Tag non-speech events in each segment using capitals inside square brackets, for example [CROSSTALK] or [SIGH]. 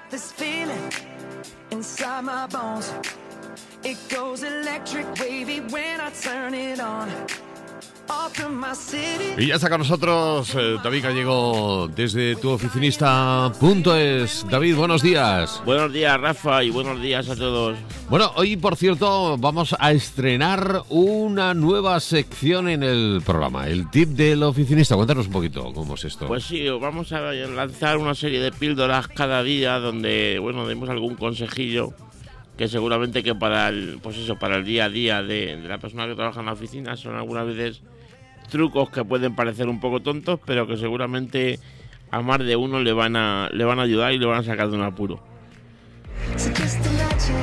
got this feeling inside my bones. It goes electric wavy when I turn it on. Y ya está con nosotros eh, David Gallego desde tu oficinista.es. David, buenos días. Buenos días, Rafa, y buenos días a todos. Bueno, hoy, por cierto, vamos a estrenar una nueva sección en el programa, el tip del oficinista. Cuéntanos un poquito cómo es esto. Pues sí, vamos a lanzar una serie de píldoras cada día donde, bueno, demos algún consejillo que seguramente que para el, pues eso, para el día a día de, de la persona que trabaja en la oficina son algunas veces trucos que pueden parecer un poco tontos, pero que seguramente a más de uno le van a, le van a ayudar y le van a sacar de un apuro.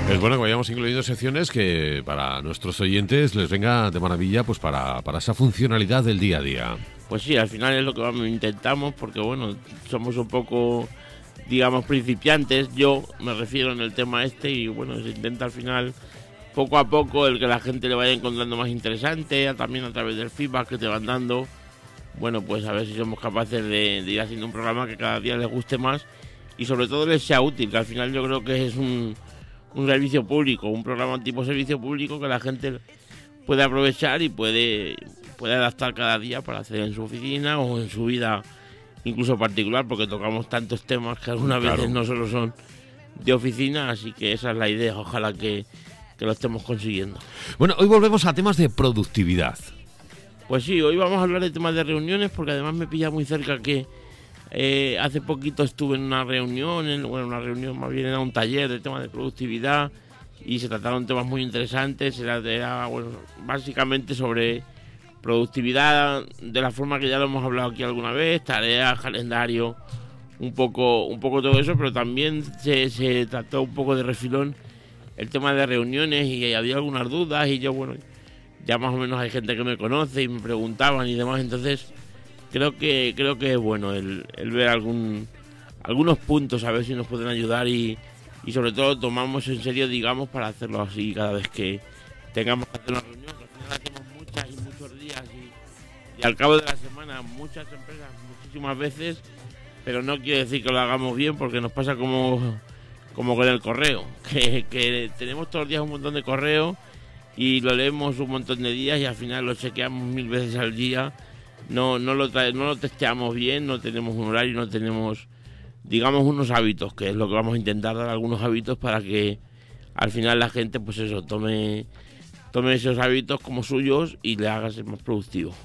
Es bueno que vayamos incluyendo secciones que para nuestros oyentes les venga de maravilla pues para, para esa funcionalidad del día a día. Pues sí, al final es lo que intentamos porque bueno, somos un poco digamos principiantes, yo me refiero en el tema este y bueno, se intenta al final poco a poco el que la gente le vaya encontrando más interesante, también a través del feedback que te van dando. Bueno, pues a ver si somos capaces de, ir haciendo un programa que cada día les guste más y sobre todo les sea útil, que al final yo creo que es un, un servicio público, un programa tipo servicio público que la gente puede aprovechar y puede, puede adaptar cada día para hacer en su oficina o en su vida incluso particular, porque tocamos tantos temas que algunas veces no solo son de oficina, así que esa es la idea, ojalá que, que lo estemos consiguiendo. Bueno, hoy volvemos a temas de productividad. Pues sí, hoy vamos a hablar de temas de reuniones porque además me pilla muy cerca que eh, hace poquito estuve en una reunión, en, bueno, una reunión más bien era un taller de temas de productividad y se trataron temas muy interesantes, era, era bueno, básicamente sobre productividad de la forma que ya lo hemos hablado aquí alguna vez, tareas, calendario, un poco, un poco todo eso, pero también se, se trató un poco de refilón el tema de reuniones y había algunas dudas y yo, bueno, ya más o menos hay gente que me conoce y me preguntaban y demás, entonces creo que creo que es bueno el, ver algún algunos puntos a ver si nos pueden ayudar y, y sobre todo tomamos en serio, digamos, para hacerlo así cada vez que tengamos que hacer una reunión, al final hacemos muchas y muchos días y, y al cabo de la semana muchas empresas, muchísimas veces, pero no quiere decir que lo hagamos bien porque nos pasa como como con el correo, [LAUGHS] que, tenemos todos los días un montón de correo y lo leemos un montón de días y al final lo chequeamos mil veces al día, no, no, lo, no lo testeamos bien, no tenemos un horario, no tenemos, digamos, unos hábitos, que es lo que vamos a intentar dar algunos hábitos para que al final la gente, pues eso, tome, tome esos hábitos como suyos y le haga ser más productivo.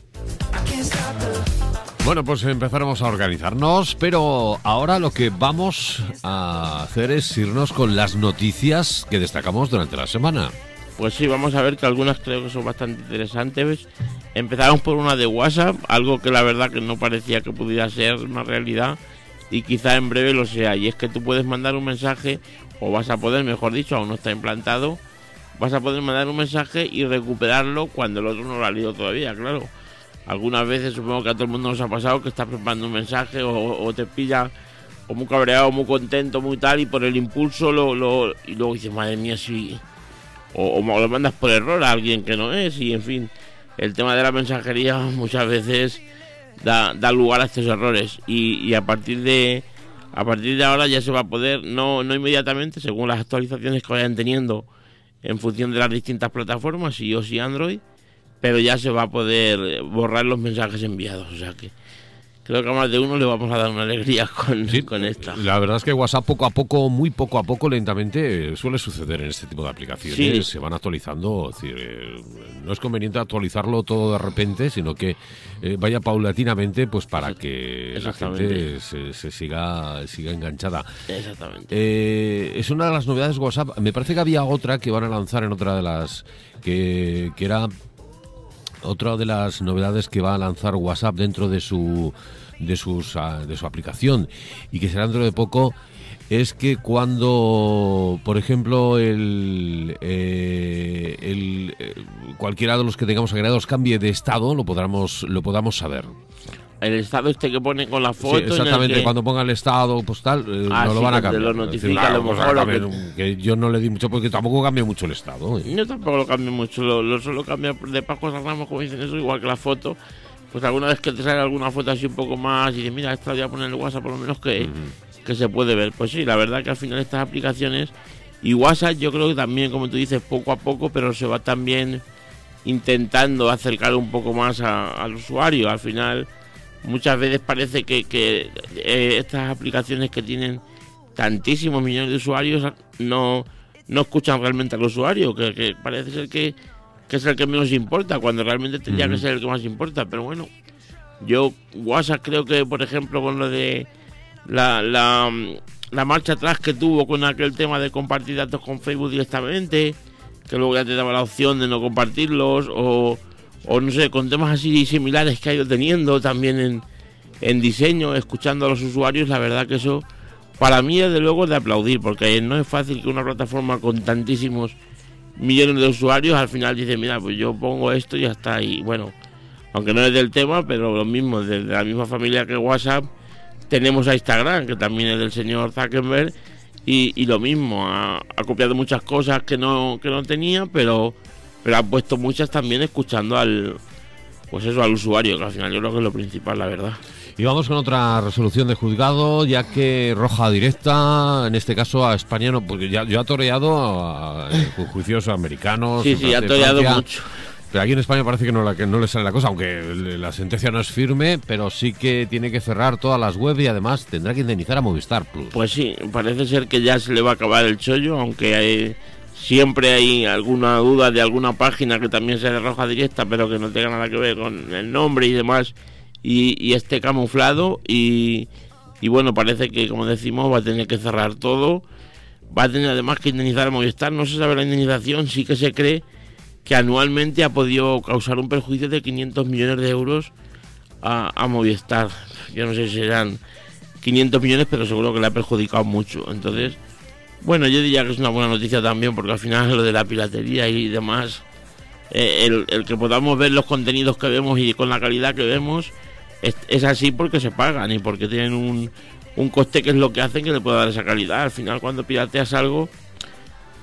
Bueno, pues empezaremos a organizarnos, pero ahora lo que vamos a hacer es irnos con las noticias que destacamos durante la semana. Pues sí, vamos a ver que algunas creo que son bastante interesantes. Empezamos por una de WhatsApp, algo que la verdad que no parecía que pudiera ser una realidad y quizá en breve lo sea. Y es que tú puedes mandar un mensaje, o vas a poder, mejor dicho, aún no está implantado, vas a poder mandar un mensaje y recuperarlo cuando el otro no lo ha leído todavía, claro algunas veces supongo que a todo el mundo nos ha pasado que estás preparando un mensaje o, te pilla o muy cabreado, muy contento, muy tal, y por el impulso lo, y luego dices, madre mía, sí. O, lo mandas por error a alguien que no es, y en fin, el tema de la mensajería [LAUGHS] muchas veces da, da lugar a estos errores. Y, y, a partir de a partir de ahora ya se va a poder, no, no inmediatamente, según las actualizaciones que vayan teniendo en función de las distintas plataformas, iOS y Android, pero ya se va a poder borrar los mensajes enviados. O sea que creo que a más de uno le vamos a dar una alegría [LAUGHS] con, con esta. La verdad es que WhatsApp poco a poco, muy poco a poco, lentamente, suele suceder en este tipo de aplicaciones. Se van actualizando. Eh, no es conveniente actualizarlo todo de repente, sino que eh, vaya paulatinamente pues para que la gente se, siga, siga enganchada. Exactamente. Eh, es una de las novedades de WhatsApp. Me parece que había otra que van a lanzar en otra de las... que, que era otra de las novedades que va a lanzar WhatsApp dentro de su de sus ah, de su aplicación y que será dentro de poco es que cuando, por ejemplo, el, eh, el eh, cualquiera de los que tengamos agregados cambie de estado, lo podamos lo podamos saber el estado este que pone con la foto. exactamente, cuando ponga el estado postal, eh, ah, no lo van a cambiar. Lo notifica, lo mejor que... yo no le di mucho porque tampoco cambia mucho el estado. ¿eh? Yo tampoco lo cambio mucho, lo, solo cambia de Paco a Ramos, como dicen eso, igual que la foto. Pues alguna vez que te sale alguna foto así un poco más y dices, mira, esta voy a poner en el WhatsApp por lo menos que, que se puede ver. Pues sí, la verdad que al final estas aplicaciones y WhatsApp yo creo que también, como tú dices, poco a poco, pero se va también intentando acercar un poco más al usuario. Al final, muchas veces parece que, eh, estas aplicaciones que tienen tantísimos millones de usuarios no, no escuchan realmente al usuario, que, parece ser que, es el que menos importa, cuando realmente tendría que ser el que más importa. Pero bueno, yo WhatsApp creo que, por ejemplo, con lo de la, la, la marcha atrás que tuvo con aquel tema de compartir datos con Facebook directamente, que luego ya te daba la opción de no compartirlos, o, o no sé, con temas así similares que ha ido teniendo también en, en diseño, escuchando a los usuarios, la verdad que eso para mí es de luego de aplaudir, porque no es fácil que una plataforma con tantísimos millones de usuarios al final dice, mira, pues yo pongo esto y ya está. Y bueno, aunque no es del tema, pero lo mismo, de la misma familia que WhatsApp, tenemos a Instagram, que también es del señor Zuckerberg, y, lo mismo, ha, copiado muchas cosas que no, que no tenía, pero, pero ha puesto muchas también escuchando al, pues eso, al usuario, que al final yo creo que es lo principal, la verdad. Y vamos con otra resolución de juzgado, ya que roja directa, en este caso a España, porque ya, yo ha toreado a, juicios americanos. Sí, sí, ha toreado mucho. Pero aquí en España parece que no, la, que no le sale la cosa, aunque la sentencia no es firme, pero sí que tiene que cerrar todas las webs y además tendrá que indemnizar a Movistar Plus. Pues sí, parece ser que ya se le va a acabar el chollo, aunque hay, siempre hay alguna duda de alguna página que también de roja directa, pero que no tenga nada que ver con el nombre y demás, y, esté camuflado. Y, y bueno, parece que, como decimos, va a tener que cerrar todo. Va a tener además que indemnizar a Movistar. No se sabe la indemnización, sí que se cree que anualmente ha podido causar un perjuicio de 500 millones de euros a, Movistar. Yo no sé si serán 500 millones, pero seguro que le ha perjudicado mucho. Entonces, bueno, yo diría que es una buena noticia también, porque al final lo de la piratería y demás, eh, el, que podamos ver los contenidos que vemos y con la calidad que vemos, es, así porque se pagan y porque tienen un, un coste que es lo que hacen que le pueda dar esa calidad. Al final, cuando pirateas algo,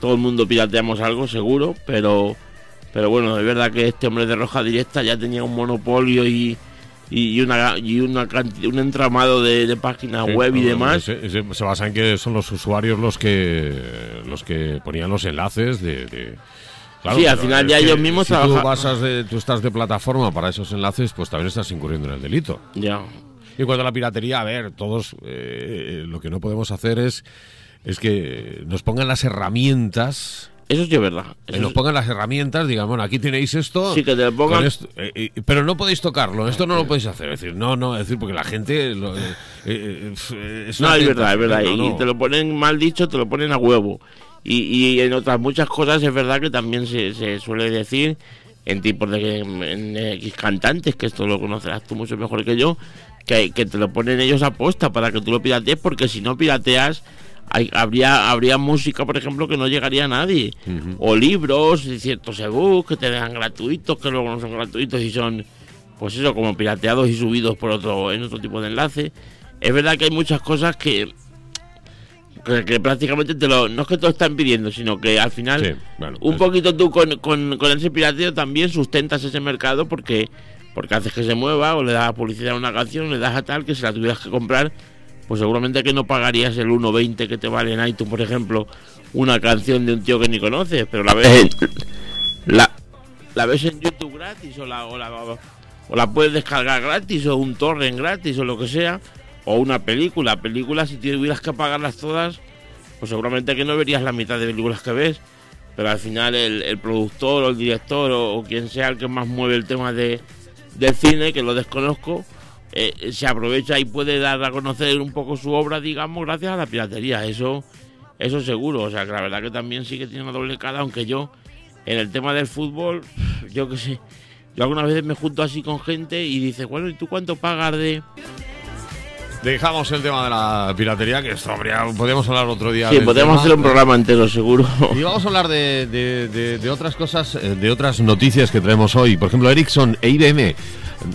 todo el mundo pirateamos algo, seguro, pero pero bueno, es verdad que este hombre de roja directa ya tenía un monopolio y, y una y una un entramado de, páginas web y demás. se, basa en que son los usuarios los que los que ponían los enlaces de, sí al final ya ellos mismos si tú, basas de, tú estás de plataforma para esos enlaces pues también estás incurriendo en el delito. Ya. Y cuando la piratería a ver todos eh, lo que no podemos hacer es es que nos pongan las herramientas eso sí es verdad. que nos pongan las herramientas, digan, bueno, aquí tenéis esto. Sí, que te lo pongan. Eh, pero no podéis tocarlo, esto no lo podéis hacer. Es decir, no, no, es decir, porque la gente. Lo, eh, eh, no, es verdad, es verdad. y te lo ponen mal dicho, te lo ponen a huevo. Y, y en otras muchas cosas es verdad que también se, se suele decir en tipos de en, cantantes, que esto lo conocerás tú mucho mejor que yo, que, que te lo ponen ellos a posta para que tú lo piratees, porque si no pirateas habría, habría música, por ejemplo, que no llegaría a nadie. O libros, ciertos ebooks que te dejan gratuitos, que luego no son gratuitos y son, pues eso, como pirateados y subidos por otro, en otro tipo de enlace. Es verdad que hay muchas cosas que, que, prácticamente te lo, no es que te lo están pidiendo, sino que al final, un poquito tú con, con, con, ese pirateo también sustentas ese mercado porque, porque haces que se mueva o le das publicidad a una canción, le das a tal que si la tuvieras que comprar pues seguramente que no pagarías el 1.20 que te vale en iTunes, por ejemplo, una canción de un tío que ni conoces, pero la ves, la, la ves en YouTube gratis o la, o la, o la puedes descargar gratis o un torrent gratis o lo que sea, o una película. Películas, si tuvieras que pagarlas todas, pues seguramente que no verías la mitad de películas que ves, pero al final el, productor o el director o, quien sea el que más mueve el tema de, del cine, que lo desconozco, eh, se aprovecha y puede dar a conocer un poco su obra, digamos, gracias a la piratería. Eso, eso seguro. O sea, que la verdad que también sí que tiene una doble cara, aunque yo, en el tema del fútbol, yo qué sé, yo algunas veces me junto así con gente y dice, bueno, ¿y tú cuánto pagas de...? Dejamos el tema de la piratería, que esto habría, podríamos hablar otro día. Sí, podríamos hacer un programa entero, seguro. Y vamos a hablar de, de, de, otras cosas, eh, de otras noticias que traemos hoy. Por ejemplo, Ericsson e IBM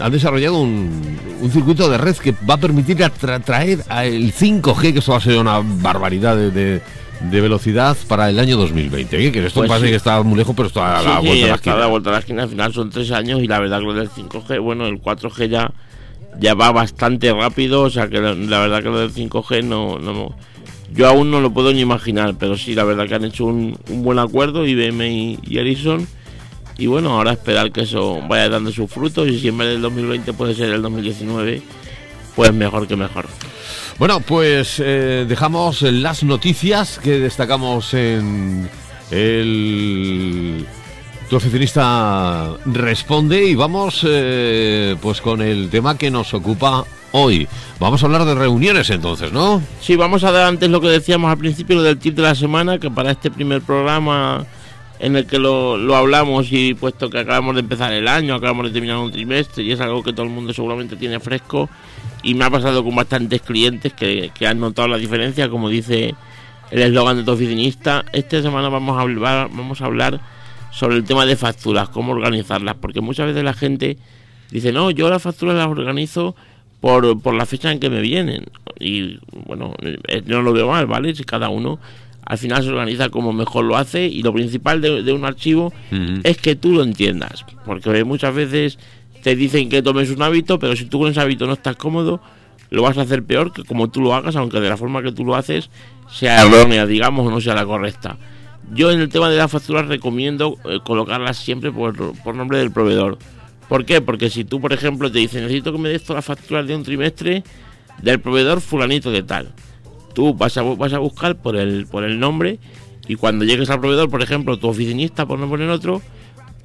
han desarrollado un, un circuito de red que va a permitir traer el 5G, que eso va a ser una barbaridad de, de, velocidad para el año 2020. ¿Qué crees? Esto pues parece que está muy lejos, pero está a la vuelta de la esquina. a la vuelta de la esquina. Al final son tres años y la verdad que lo del 5G, bueno, el 4G ya ya va bastante rápido, o sea que la, verdad que lo del 5G no, yo aún no lo puedo ni imaginar, pero sí, la verdad que han hecho un, buen acuerdo IBM y, y Ericsson y bueno, ahora esperar que eso vaya dando sus frutos y si en vez del 2020 puede ser el 2019, pues mejor que mejor. Bueno, pues eh, dejamos las noticias que destacamos en el tu oficinista responde y vamos eh, pues con el tema que nos ocupa hoy. Vamos a hablar de reuniones entonces, ¿no? Sí, vamos a dar antes lo que decíamos al principio, lo del tip de la semana, que para este primer programa en el que lo, lo hablamos y puesto que acabamos de empezar el año, acabamos de terminar un trimestre y es algo que todo el mundo seguramente tiene fresco y me ha pasado con bastantes clientes que, que han notado la diferencia, como dice el eslogan de tu oficinista. Esta semana vamos a hablar, vamos a hablar sobre el tema de facturas, cómo organizarlas, porque muchas veces la gente dice, no, yo las facturas las organizo por, por la fecha en que me vienen. Y bueno, eh, no lo veo mal, ¿vale? Si cada uno al final se organiza como mejor lo hace y lo principal de, un archivo es que tú lo entiendas, porque muchas veces te dicen que tomes un hábito, pero si tú con ese hábito no estás cómodo, lo vas a hacer peor que como tú lo hagas, aunque de la forma que tú lo haces sea errónea, digamos, o no sea la correcta. Yo en el tema de las facturas recomiendo eh, colocarlas siempre por, nombre del proveedor. ¿Por qué? Porque si tú, por ejemplo, te dices necesito que me des todas las facturas de un trimestre del proveedor fulanito de tal. Tú vas a, vas a buscar por el, por el nombre y cuando llegues al proveedor, por ejemplo, tu oficinista, por no poner otro,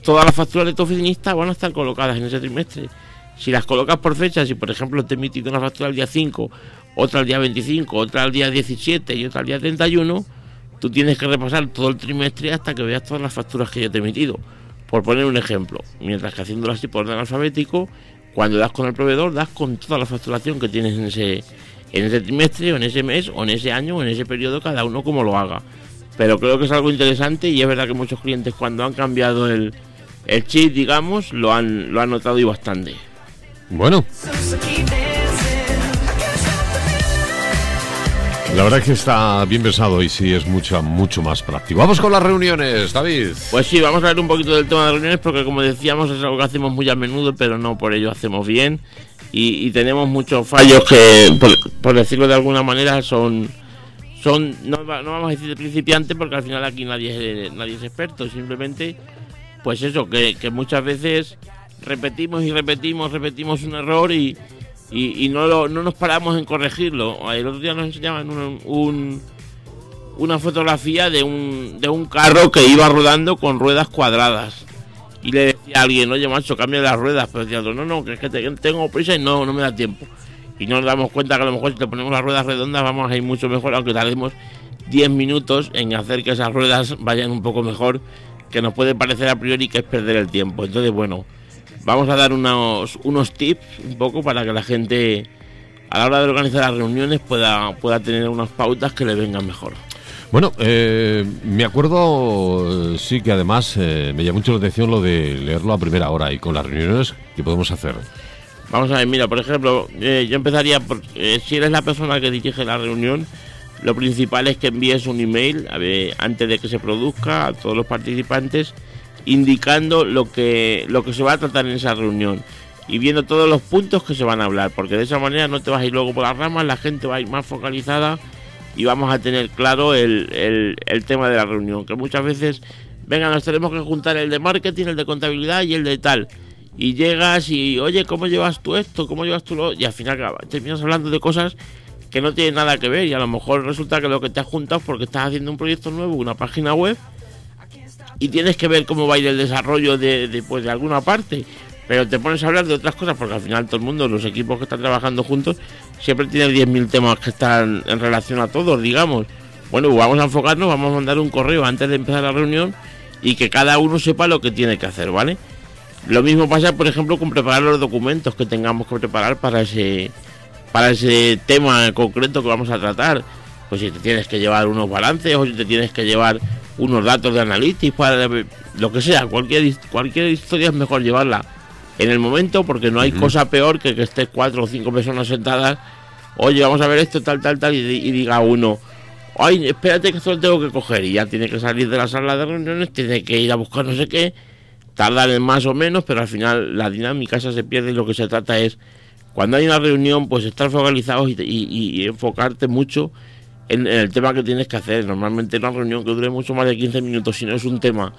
todas las facturas de tu oficinista van a estar colocadas en ese trimestre. Si las colocas por fecha, si por ejemplo te emitido una factura el día 5, otra el día 25, otra el día 17 y otra el día 31, tú tienes que repasar todo el trimestre hasta que veas todas las facturas que yo te he emitido. Por poner un ejemplo, mientras que haciéndolo así por orden alfabético, cuando das con el proveedor, das con toda la facturación que tienes en ese, en ese trimestre, o en ese mes, o en ese año, o en ese periodo, cada uno como lo haga. Pero creo que es algo interesante y es verdad que muchos clientes cuando han cambiado el, el chip, digamos, lo han, lo han notado y bastante. Bueno. La verdad es que está bien pensado y sí es mucho, mucho más práctico. Vamos con las reuniones, David. Pues sí, vamos a ver un poquito del tema de reuniones porque como decíamos es algo que hacemos muy a menudo, pero no por ello hacemos bien. Y, tenemos muchos fallos que, por, decirlo de alguna manera, son... son no, vamos a decir de principiante porque al final aquí nadie es, nadie es experto, simplemente pues eso, que, que muchas veces repetimos y repetimos, repetimos un error y, y, no, lo, no nos paramos en corregirlo. El otro día nos enseñaban un, una fotografía de un, de un carro que iba rodando con ruedas cuadradas. Y le decía a alguien, oye macho, cambia las ruedas. Pero decía, no, no, que es que tengo prisa y no, no me da tiempo. Y nos damos cuenta que a lo mejor si te ponemos las ruedas redondas vamos a ir mucho mejor, aunque tardemos 10 minutos en hacer que esas ruedas vayan un poco mejor, que nos puede parecer a priori que es perder el tiempo. Entonces, bueno, vamos a dar unos, unos tips un poco para que la gente a la hora de organizar las reuniones pueda, pueda tener unas pautas que le vengan mejor. Bueno, eh, me acuerdo, sí que además eh, me llamó mucho la atención lo de leerlo a primera hora y con las reuniones, ¿qué podemos hacer? Vamos a ver, mira, por ejemplo, eh, yo empezaría por, si eres la persona que dirige la reunión, lo principal es que envíes un email a ver, antes de que se produzca a todos los participantes indicando lo que, lo que se va a tratar en esa reunión y viendo todos los puntos que se van a hablar, porque de esa manera no te vas a ir luego por las ramas, la gente va a ir más focalizada y vamos a tener claro el, el, tema de la reunión, que muchas veces, venga, nos tenemos que juntar el de marketing, el de contabilidad y el de tal. Y llegas y, oye, ¿cómo llevas tú esto? ¿Cómo llevas tú lo...? Y al final terminas hablando de cosas que no tienen nada que ver y a lo mejor resulta que lo que te has juntado es porque estás haciendo un proyecto nuevo, una página web y tienes que ver cómo va a ir el desarrollo de, pues, de alguna parte. Pero te pones a hablar de otras cosas porque al final todo el mundo, los equipos que están trabajando juntos, siempre tienen 10.000 temas que están en relación a todos, digamos. Bueno, vamos a enfocarnos, vamos a mandar un correo antes de empezar la reunión y que cada uno sepa lo que tiene que hacer, ¿vale? Lo mismo pasa, por ejemplo, con preparar los documentos que tengamos que preparar para ese, para ese tema concreto que vamos a tratar. Pues si te tienes que llevar unos balances o si te tienes que llevar unos datos de analytics, para lo que sea, cualquier, cualquier historia es mejor llevarla en el momento porque no hay cosa peor que que estés cuatro o cinco personas sentadas, oye, vamos a ver esto, tal, tal, tal, y, diga uno, ay, espérate que esto lo tengo que coger y ya tiene que salir de la sala de reuniones, tiene que ir a buscar no sé qué, tardan más o menos, pero al final la dinámica esa se pierde y lo que se trata es cuando hay una reunión, pues estar focalizados y, y- y enfocarte mucho en, en el tema que tienes que hacer. Normalmente una reunión que dure mucho más de 15 minutos, si no es un tema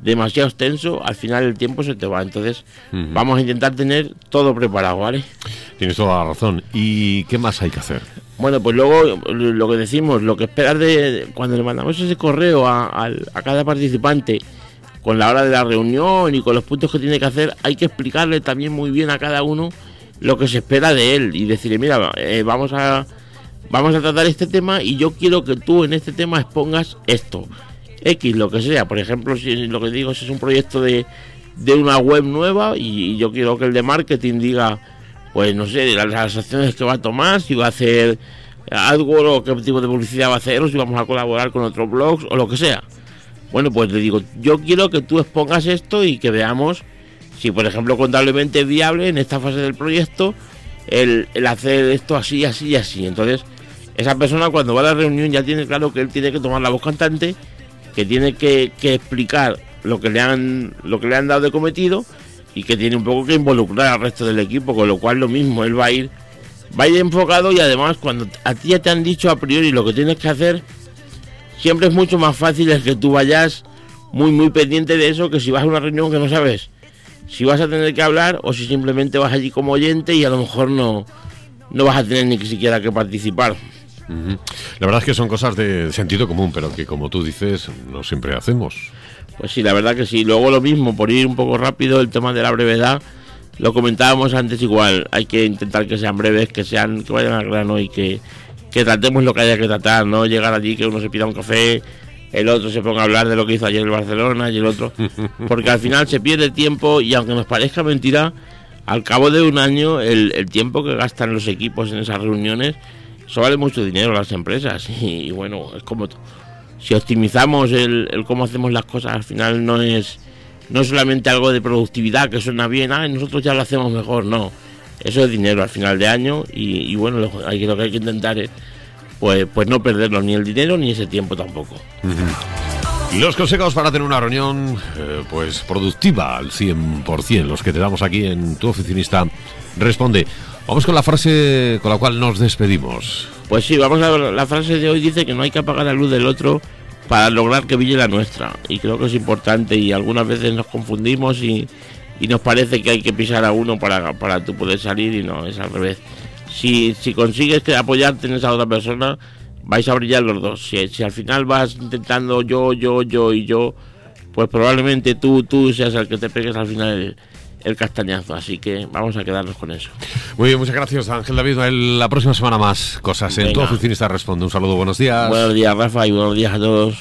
demasiado extenso, al final el tiempo se te va. Entonces, vamos a intentar tener todo preparado, ¿vale? Tienes toda la razón. ¿Y qué más hay que hacer? Bueno, pues luego lo que decimos, lo que esperas de cuando le mandamos ese correo a cada participante con la hora de la reunión y con los puntos que tiene que hacer, hay que explicarle también muy bien a cada uno lo que se espera de él y decirle, mira, eh, vamos a vamos a tratar este tema y yo quiero que tú en este tema expongas esto, X, lo que sea. Por ejemplo, si lo que digo es un proyecto de, de una web nueva y, yo quiero que el de marketing diga, pues no sé, las, las acciones que va a tomar, si va a hacer algo o qué tipo de publicidad va a hacer o si vamos a colaborar con otros blogs o lo que sea. Bueno, pues le digo, yo quiero que tú expongas esto y que veamos si, por ejemplo, contablemente es viable en esta fase del proyecto el, el hacer esto así, así y así. Entonces, esa persona cuando va a la reunión ya tiene claro que él tiene que tomar la voz cantante, que tiene que, que explicar lo que le han lo que le han dado de cometido y que tiene un poco que involucrar al resto del equipo, con lo cual lo mismo, él va a ir va a ir enfocado y además cuando a ti ya te han dicho a priori lo que tienes que hacer, siempre es mucho más fácil el que tú vayas muy muy pendiente de eso que si vas a una reunión que no sabes si vas a tener que hablar o si simplemente vas allí como oyente y a lo mejor no no vas a tener ni siquiera que participar. La verdad es que son cosas de sentido común, pero que como tú dices, no siempre hacemos. Pues sí, la verdad que sí. Luego lo mismo, por ir un poco rápido, el tema de la brevedad, lo comentábamos antes igual. Hay que intentar que sean breves, que sean, que vayan al grano y que, que tratemos lo que haya que tratar, no llegar allí que uno se pida un café, el otro se ponga a hablar de lo que hizo ayer el Barcelona y el otro. [LAUGHS] Porque al final se pierde tiempo y aunque nos parezca mentira, al cabo de un año el, el tiempo que gastan los equipos en esas reuniones, eso vale mucho dinero las empresas. [LAUGHS] Y, bueno, es como si optimizamos el, cómo hacemos las cosas, al final no es no solamente algo de productividad que suena bien, ah, nosotros ya lo hacemos mejor, no. Eso es dinero al final de año y, bueno, lo, hay, lo que hay que intentar es pues, pues no perderlo, ni el dinero ni ese tiempo tampoco. Los consejos para tener una reunión eh, pues productiva al 100%, los que te damos aquí en tu oficinista responde. Vamos con la frase con la cual nos despedimos. Pues sí, vamos a ver, la frase de hoy dice que no hay que apagar la luz del otro para lograr que brille la nuestra. Y creo que es importante y algunas veces nos confundimos y, y nos parece que hay que pisar a uno para, para tú poder salir y no, es al revés. Si, si consigues que apoyarte en esa otra persona, vais a brillar los dos. Si, si al final vas intentando yo, yo, yo y yo, pues probablemente tú, tú seas el que te pegues al final el, el castañazo. Así que vamos a quedarnos con eso. Muy bien, muchas gracias Ángel David. La próxima semana más cosas en tu Venga. oficinista responde. Un saludo, buenos días. Buenos días, Rafa, y buenos días a todos.